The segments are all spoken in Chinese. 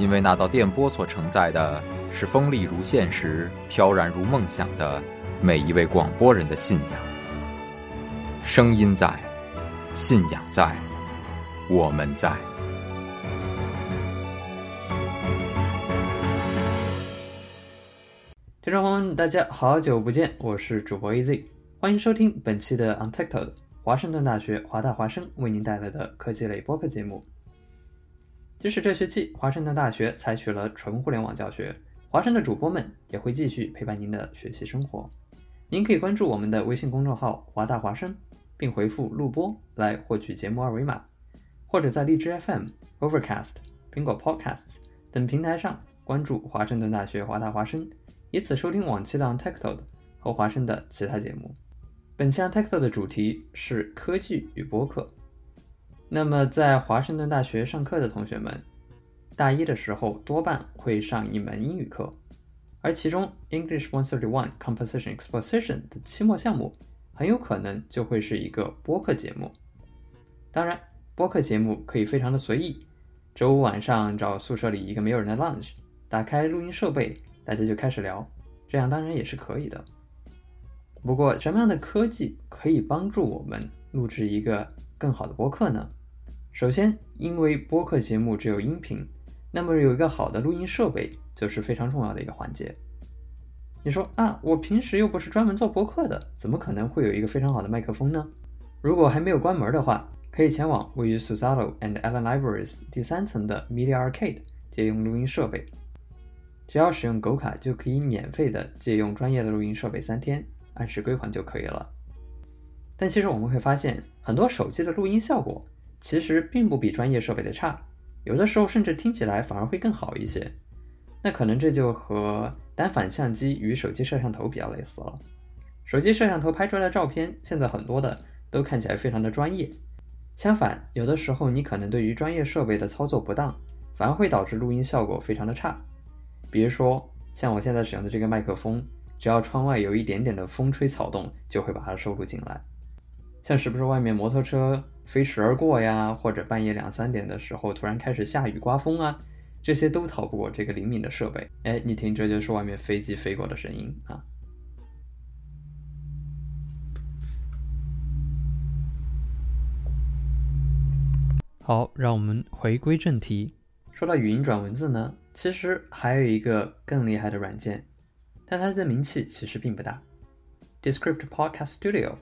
因为那道电波所承载的是锋利如现实、飘然如梦想的每一位广播人的信仰。声音在，信仰在，我们在。听众朋友们，大家好久不见，我是主播 EZ，欢迎收听本期的 Untitled 华盛顿大学华大华生为您带来的科技类播客节目。即使这学期华盛顿大学采取了纯互联网教学，华生的主播们也会继续陪伴您的学习生活。您可以关注我们的微信公众号“华大华生”，并回复“录播”来获取节目二维码，或者在荔枝 FM、Overcast、苹果 Podcasts 等平台上关注华盛顿大学华大华生，以此收听往期的 Untected 和华生的其他节目。本期 Untected 的主题是科技与播客。那么，在华盛顿大学上课的同学们，大一的时候多半会上一门英语课，而其中 English One Thirty One Composition Exposition 的期末项目很有可能就会是一个播客节目。当然，播客节目可以非常的随意，周五晚上找宿舍里一个没有人的 lounge，打开录音设备，大家就开始聊，这样当然也是可以的。不过，什么样的科技可以帮助我们录制一个更好的播客呢？首先，因为播客节目只有音频，那么有一个好的录音设备就是非常重要的一个环节。你说啊，我平时又不是专门做播客的，怎么可能会有一个非常好的麦克风呢？如果还没有关门的话，可以前往位于 Susalo and Allen Libraries 第三层的 Media Arcade 借用录音设备。只要使用狗卡，就可以免费的借用专业的录音设备三天，按时归还就可以了。但其实我们会发现，很多手机的录音效果。其实并不比专业设备的差，有的时候甚至听起来反而会更好一些。那可能这就和单反相机与手机摄像头比较类似了。手机摄像头拍出来的照片，现在很多的都看起来非常的专业。相反，有的时候你可能对于专业设备的操作不当，反而会导致录音效果非常的差。比如说像我现在使用的这个麦克风，只要窗外有一点点的风吹草动，就会把它收录进来。像是不是外面摩托车？飞驰而过呀，或者半夜两三点的时候突然开始下雨刮风啊，这些都逃不过这个灵敏的设备。哎，你听，这就是外面飞机飞过的声音啊。好，让我们回归正题。说到语音转文字呢，其实还有一个更厉害的软件，但它的名气其实并不大，Descript Podcast Studio。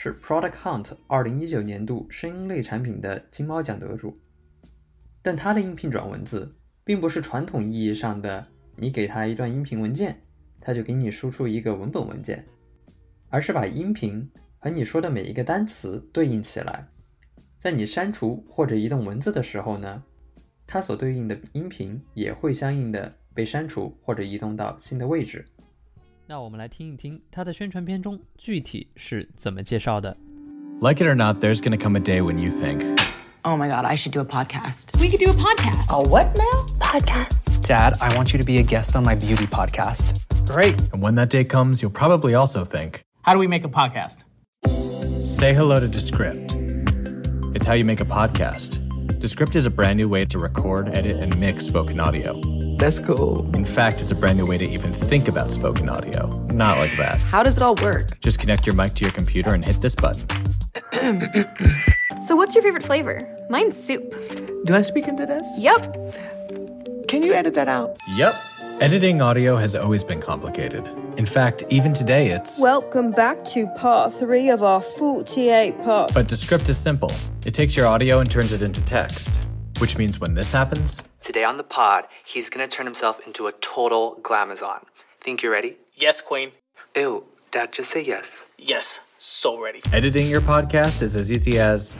是 Product Hunt 二零一九年度声音类产品的金猫奖得主，但它的音频转文字并不是传统意义上的你给它一段音频文件，它就给你输出一个文本文件，而是把音频和你说的每一个单词对应起来，在你删除或者移动文字的时候呢，它所对应的音频也会相应的被删除或者移动到新的位置。那我们来听一听它的宣传片中具体是怎么介绍的。Like it or not, there's gonna come a day when you think, Oh my god, I should do a podcast. We could do a podcast. A what now? Podcast. Dad, I want you to be a guest on my beauty podcast. Great. And when that day comes, you'll probably also think, How do we make a podcast? Say hello to Descript. It's how you make a podcast. Descript is a brand new way to record, edit, and mix spoken audio. That's cool. In fact, it's a brand new way to even think about spoken audio. Not like that. How does it all work? Just connect your mic to your computer and hit this button. so, what's your favorite flavor? Mine's soup. Do I speak into this? Yep. Can you edit that out? Yep. Editing audio has always been complicated. In fact, even today it's. Welcome back to part three of our 48 parts. But Descript is simple it takes your audio and turns it into text. Which means when this happens. Today on the pod, he's gonna turn himself into a total glamazon. Think you're ready? Yes, Queen. Ew, Dad, just say yes. Yes, so ready. Editing your podcast is as easy as.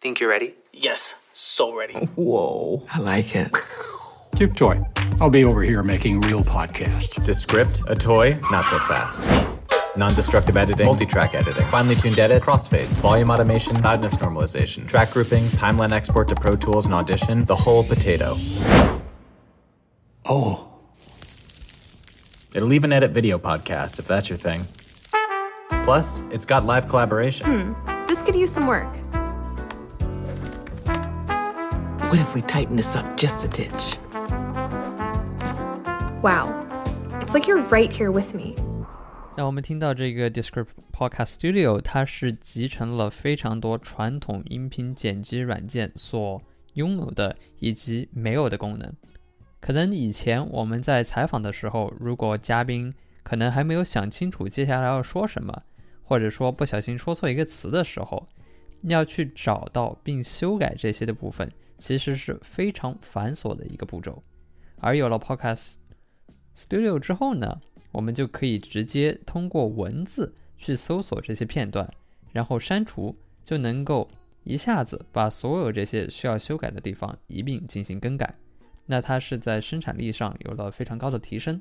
Think you're ready? Yes, so ready. Whoa. I like it. Cute toy. I'll be over here making real podcasts. Descript, a toy, not so fast. Non destructive editing, multi track editing, finely tuned edits, crossfades, volume automation, loudness normalization, track groupings, timeline export to Pro Tools and Audition, the whole potato. Oh. It'll even edit video podcasts if that's your thing. Plus, it's got live collaboration. Hmm, this could use some work. What if we tighten this up just a titch? Wow. It's like you're right here with me. 那我们听到这个 Descript Podcast Studio，它是集成了非常多传统音频剪辑软件所拥有的以及没有的功能。可能以前我们在采访的时候，如果嘉宾可能还没有想清楚接下来要说什么，或者说不小心说错一个词的时候，要去找到并修改这些的部分，其实是非常繁琐的一个步骤。而有了 Podcast Studio 之后呢，我们就可以直接通过文字去搜索这些片段，然后删除，就能够一下子把所有这些需要修改的地方一并进行更改。那它是在生产力上有了非常高的提升。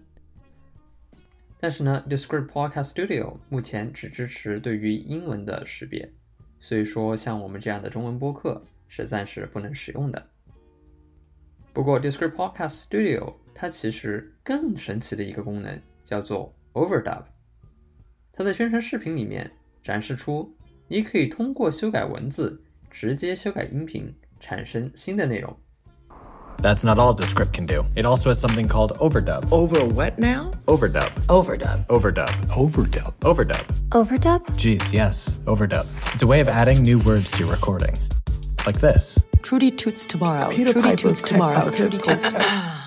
但是呢，Descript Podcast Studio 目前只支持对于英文的识别，所以说像我们这样的中文播客是暂时不能使用的。不过，Descript Podcast Studio 它其实更神奇的一个功能叫做 Overdub。它在宣传视频里面展示出，你可以通过修改文字直接修改音频，产生新的内容。 That's not all Descript can do. It also has something called overdub. Over what now? Overdub. Overdub. Overdub. Overdub. Overdub. Overdub? Geez, yes, overdub. It's a way of adding new words to your recording. Like this. Trudy toots tomorrow. Peter Trudy Piper toots peck tomorrow. out Trudy your toots.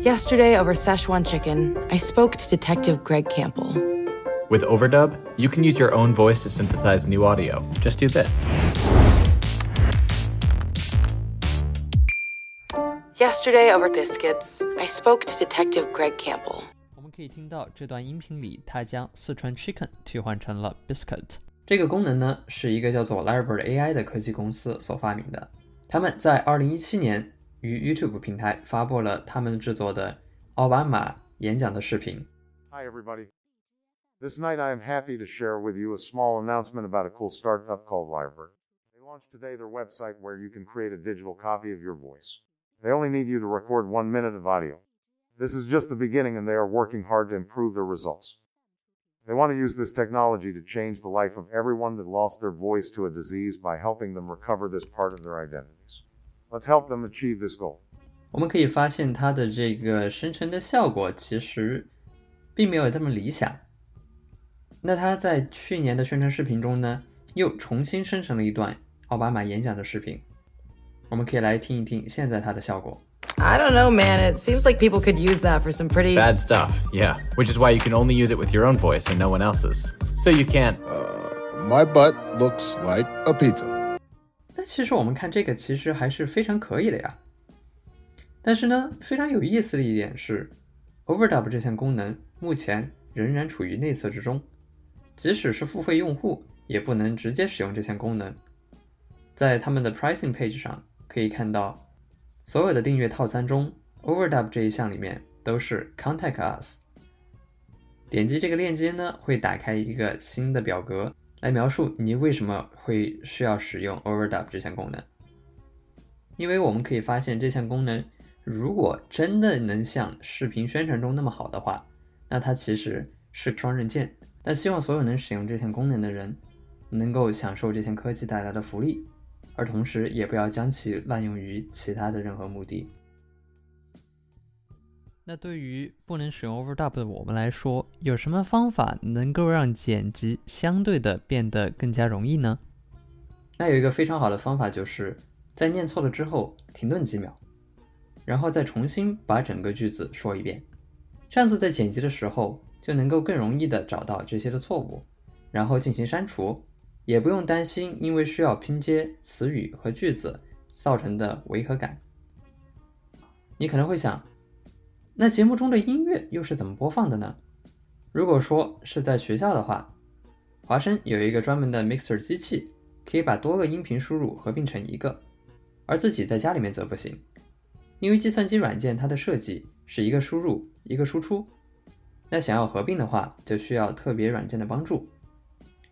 Yesterday over Szechuan chicken, I spoke to Detective Greg Campbell. With overdub, you can use your own voice to synthesize new audio. Just do this. Yesterday over biscuits, I spoke to Detective Greg Campbell. 我们可以听到这段音频里，它将四川 chicken 替换成了 biscuit。这个功能呢，是一个叫做 Lyrebird AI 的科技公司所发明的。他们在2017年 于 YouTube 平台发布了他们制作的奥巴马演讲的视频。 Hi, everybody. This night I am happy to share with you a small announcement about a cool startup called Lyrebird. They launched today their website where you can create a digital copy of your voice. They only need you to record one minute of audio. This is just the beginning and they are working hard to improve their results. They want to use this technology to change the life of everyone that lost their voice to a disease by helping them recover this part of their identities. Let's help them achieve this goal. 我们可以发现它的这个生成的效果其实并没有这么理想。那它在去年的宣传视频中呢，又重新生成了一段奥巴马演讲的视频。我们可以来听一听现在它的效果。 I don't know, man. It seems like people could use that for some pretty. Bad stuff, yeah. Which is why you can only use it with your own voice and no one else's. So you can't. My butt looks like a pizza. 那其实我们看这个其实还是非常可以的呀。但是呢，非常有意思的一点是，Overdub 这项功能目前仍然处于内测之中，即使是付费用户也不能直接使用这项功能。在他们的 pricing page 上可以看到，所有的订阅套餐中，Overdub 这一项里面都是 Contact Us。点击这个链接呢，会打开一个新的表格，来描述你为什么会需要使用 Overdub 这项功能。因为我们可以发现，这项功能如果真的能像视频宣传中那么好的话，那它其实是双刃剑。但希望所有能使用这项功能的人，能够享受这项科技带来的福利，而同时也不要将其滥用于其他的任何目的。那对于不能使用 Overdub 的我们来说，有什么方法能够让剪辑相对的变得更加容易呢？那有一个非常好的方法，就是在念错了之后停顿几秒，然后再重新把整个句子说一遍。这样子在剪辑的时候就能够更容易的找到这些的错误，然后进行删除，也不用担心因为需要拼接词语和句子造成的违和感。你可能会想，那节目中的音乐又是怎么播放的呢？如果说是在学校的话，华生有一个专门的 mixer 机器，可以把多个音频输入合并成一个，而自己在家里面则不行，因为计算机软件它的设计是一个输入一个输出，那想要合并的话，就需要特别软件的帮助。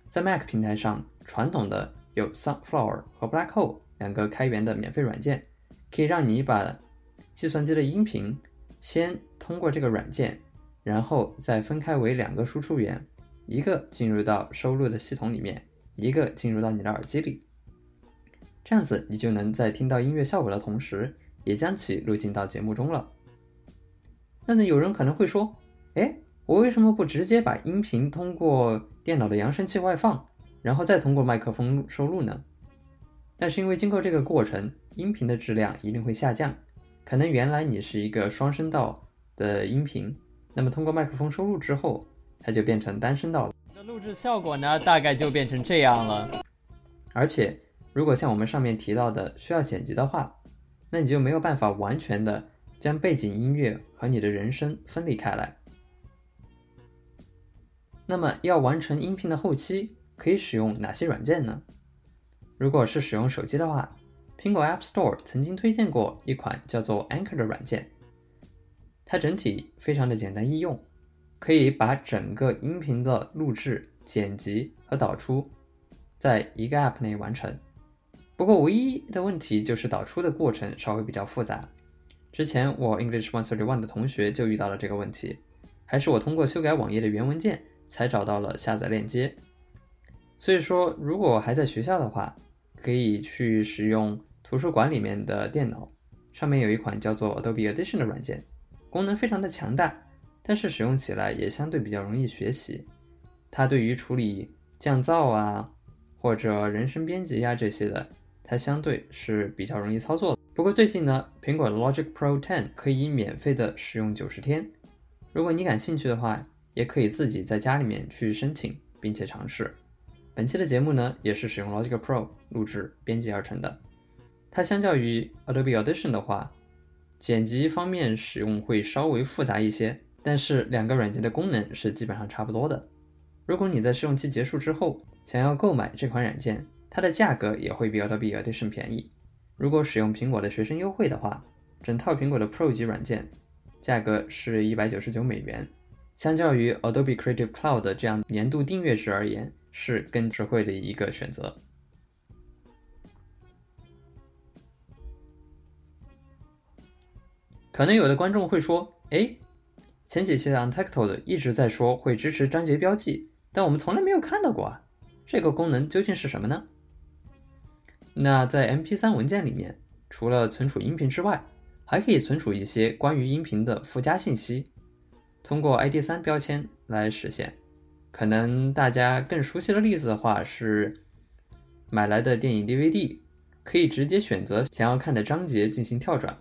在 Mac 平台上，传统的有 Sunflower 和 Blackhole 两个开源的免费软件，可以让你把计算机的音频先通过这个软件，然后再分开为两个输出源，一个进入到收录的系统里面，一个进入到你的耳机里。这样子，你就能在听到音乐效果的同时，也将其录进到节目中了。那么有人可能会说，哎，我为什么不直接把音频通过电脑的扬声器外放，然后再通过麦克风收录呢？那是因为经过这个过程，音频的质量一定会下降。可能原来你是一个双声道的音频，那么通过麦克风收录之后，它就变成单声道了。那录制效果呢，大概就变成这样了。而且，如果像我们上面提到的需要剪辑的话，那你就没有办法完全的将背景音乐和你的人声分离开来。那么，要完成音频的后期，可以使用哪些软件呢？如果是使用手机的话，苹果 App Store 曾经推荐过一款叫做 Anchor 的软件，它整体非常的简单易用，可以把整个音频的录制、剪辑和导出在一个 App 内完成。不过唯一的问题就是导出的过程稍微比较复杂。之前我 English One Thirty One 的同学就遇到了这个问题，还是我通过修改网页的原文件才找到了下载链接。所以说，如果还在学校的话，可以去使用。图书馆里面的电脑上面有一款叫做 Adobe Audition 的软件，功能非常的强大，但是使用起来也相对比较容易学习。它对于处理降噪啊或者人声编辑呀这些的，它相对是比较容易操作的。不过最近呢，苹果的 Logic Pro 10可以免费的使用九十天。如果你感兴趣的话，也可以自己在家里面去申请并且尝试。本期的节目呢，也是使用 Logic Pro 录制编辑而成的。它相较于 Adobe Audition 的话，剪辑方面使用会稍微复杂一些，但是两个软件的功能是基本上差不多的。如果你在试用期结束之后想要购买这款软件，它的价格也会比 Adobe Audition 便宜。如果使用苹果的学生优惠的话，整套苹果的 Pro 级软件价格是一百九十九美元，相较于 Adobe Creative Cloud 这样年度订阅制而言，是更实惠的一个选择。可能有的观众会说：“哎，前几期的 Untitled 一直在说会支持章节标记，但我们从来没有看到过啊，这个功能究竟是什么呢？”那在 MP3 文件里面，除了存储音频之外，还可以存储一些关于音频的附加信息，通过 ID3 标签来实现。可能大家更熟悉的例子的话是买来的电影 DVD，可以直接选择想要看的章节进行跳转。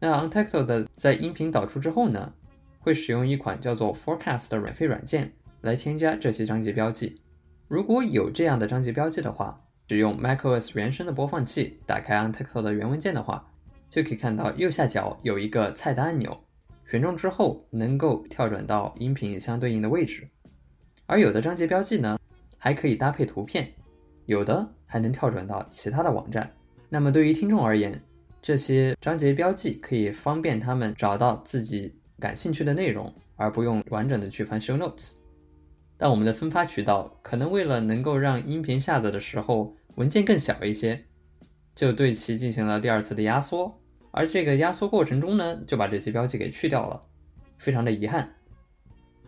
那 Untitled 在音频导出之后呢，会使用一款叫做 Forecast 的免费软件来添加这些章节标记。如果有这样的章节标记的话，使用 macOS 原生的播放器打开 Untitled 的原文件的话，就可以看到右下角有一个菜单按钮，选中之后能够跳转到音频相对应的位置。而有的章节标记呢，还可以搭配图片，有的还能跳转到其他的网站。那么对于听众而言，这些章节标记可以方便他们找到自己感兴趣的内容，而不用完整的去翻 show notes。但我们的分发渠道可能为了能够让音频下载的时候文件更小一些，就对其进行了第二次的压缩。而这个压缩过程中呢，就把这些标记给去掉了，非常的遗憾。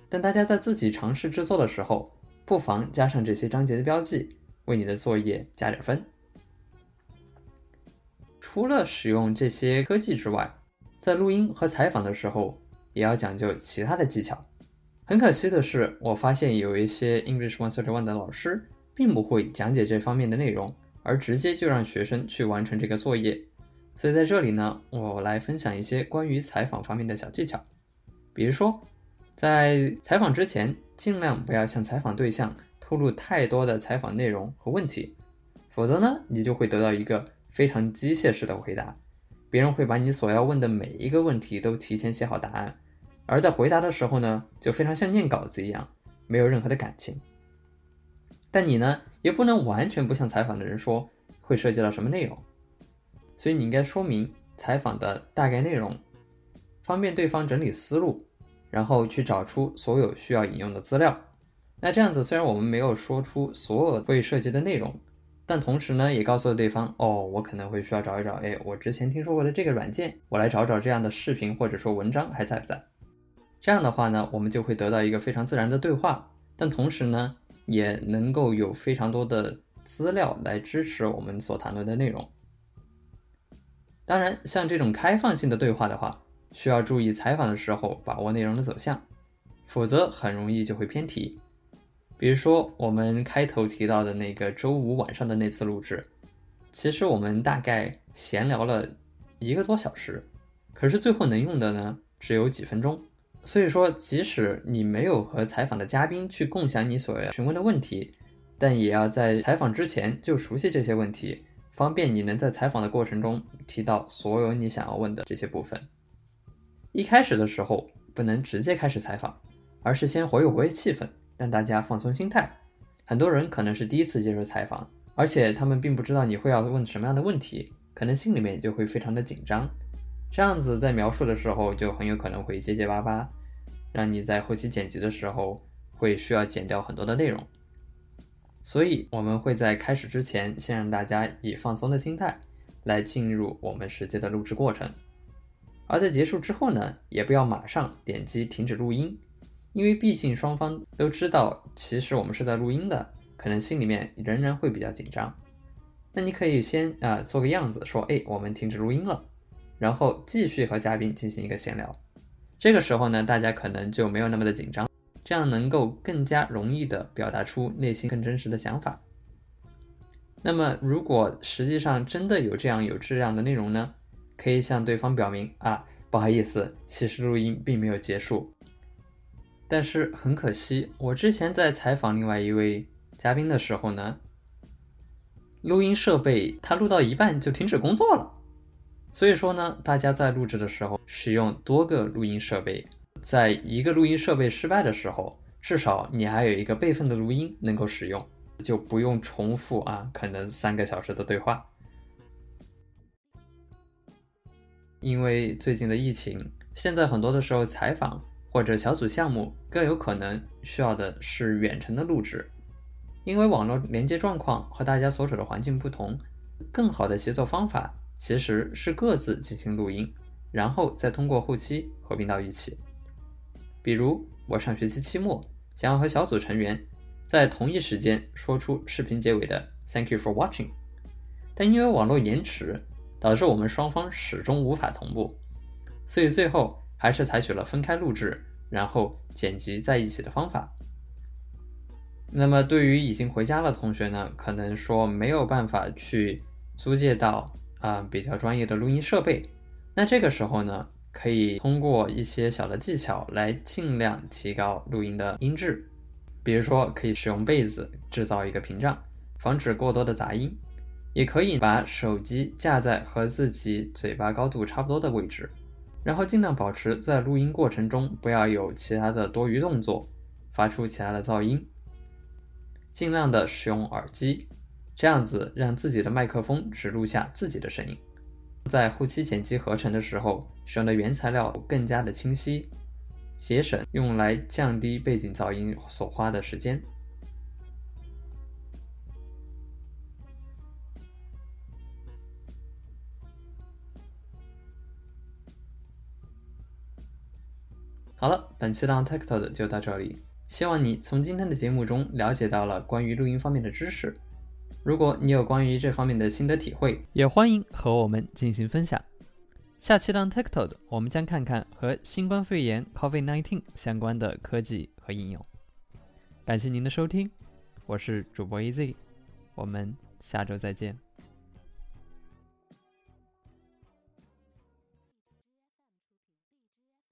但大家在自己尝试制作的时候，不妨加上这些章节的标记，为你的作业加点分。除了使用这些科技之外，在录音和采访的时候，也要讲究其他的技巧。很可惜的是，我发现有一些 English One Thirty One 的老师并不会讲解这方面的内容，而直接就让学生去完成这个作业。所以在这里呢，我来分享一些关于采访方面的小技巧，比如说，在采访之前，尽量不要向采访对象透露太多的采访内容和问题，否则呢，你就会得到一个非常机械式的回答，别人会把你所要问的每一个问题都提前写好答案，而在回答的时候呢，就非常像念稿子一样，没有任何的感情。但你呢，也不能完全不向采访的人说会涉及到什么内容。所以你应该说明采访的大概内容，方便对方整理思路，然后去找出所有需要引用的资料。那这样子，虽然我们没有说出所有会涉及的内容，但同时呢，也告诉了对方，哦，我可能会需要找一找，哎，我之前听说过的这个软件，我来找找这样的视频或者说文章还在不在。这样的话呢，我们就会得到一个非常自然的对话，但同时呢，也能够有非常多的资料来支持我们所谈论的内容。当然，像这种开放性的对话的话，需要注意采访的时候把握内容的走向，否则很容易就会偏题。比如说我们开头提到的那个周五晚上的那次录制，其实我们大概闲聊了一个多小时，可是最后能用的呢只有几分钟。所以说，即使你没有和采访的嘉宾去共享你所要询问的问题，但也要在采访之前就熟悉这些问题。方便你能在采访的过程中提到所有你想要问的这些部分。一开始的时候不能直接开始采访，而是先活跃活跃气氛，让大家放松心态。很多人可能是第一次接受采访，而且他们并不知道你会要问什么样的问题，可能心里面就会非常的紧张。这样子在描述的时候就很有可能会结结巴巴，让你在后期剪辑的时候会需要剪掉很多的内容。所以，我们会在开始之前，先让大家以放松的心态来进入我们实际的录制过程。而在结束之后呢，也不要马上点击停止录音，因为毕竟双方都知道，其实我们是在录音的，可能心里面仍然会比较紧张。那你可以先啊做个样子，说，哎，我们停止录音了，然后继续和嘉宾进行一个闲聊。这个时候呢，大家可能就没有那么的紧张。这样能够更加容易的表达出内心更真实的想法。那么，如果实际上真的有这样有质量的内容呢？可以向对方表明啊，不好意思，其实录音并没有结束。但是很可惜，我之前在采访另外一位嘉宾的时候呢，录音设备它录到一半就停止工作了。所以说呢，大家在录制的时候使用多个录音设备。在一个录音设备失败的时候，至少你还有一个备份的录音能够使用，就不用重复啊，可能三个小时的对话。因为最近的疫情，现在很多的时候采访或者小组项目更有可能需要的是远程的录制，因为网络连接状况和大家所处的环境不同，更好的协作方法其实是各自进行录音，然后再通过后期合并到一起。比如，我上学期期末想要和小组成员在同一时间说出视频结尾的 “Thank you for watching”，但因为网络延迟，导致我们双方始终无法同步，所以最后还是采取了分开录制，然后剪辑在一起的方法。那么，对于已经回家的同学呢，可能说没有办法去租借到啊比较专业的录音设备，那这个时候呢？可以通过一些小的技巧来尽量提高录音的音质，比如说可以使用被子制造一个屏障，防止过多的杂音；也可以把手机架在和自己嘴巴高度差不多的位置，然后尽量保持在录音过程中不要有其他的多余动作，发出其他的噪音。尽量的使用耳机，这样子让自己的麦克风只录下自己的声音。在后期剪辑合成的时候，使用的原材料更加的清晰，节省用来降低背景噪音所花的时间。好了，本期的 Untected 就到这里，希望你从今天的节目中了解到了关于录音方面的知识。如果你有关于这方面的心得体会，也欢迎和我们进行分享。下期的 TikTok，我们将看看和新冠肺炎 （COVID-19） 相关的科技和应用。感谢您的收听，我是主播 EZ，我们下周再见。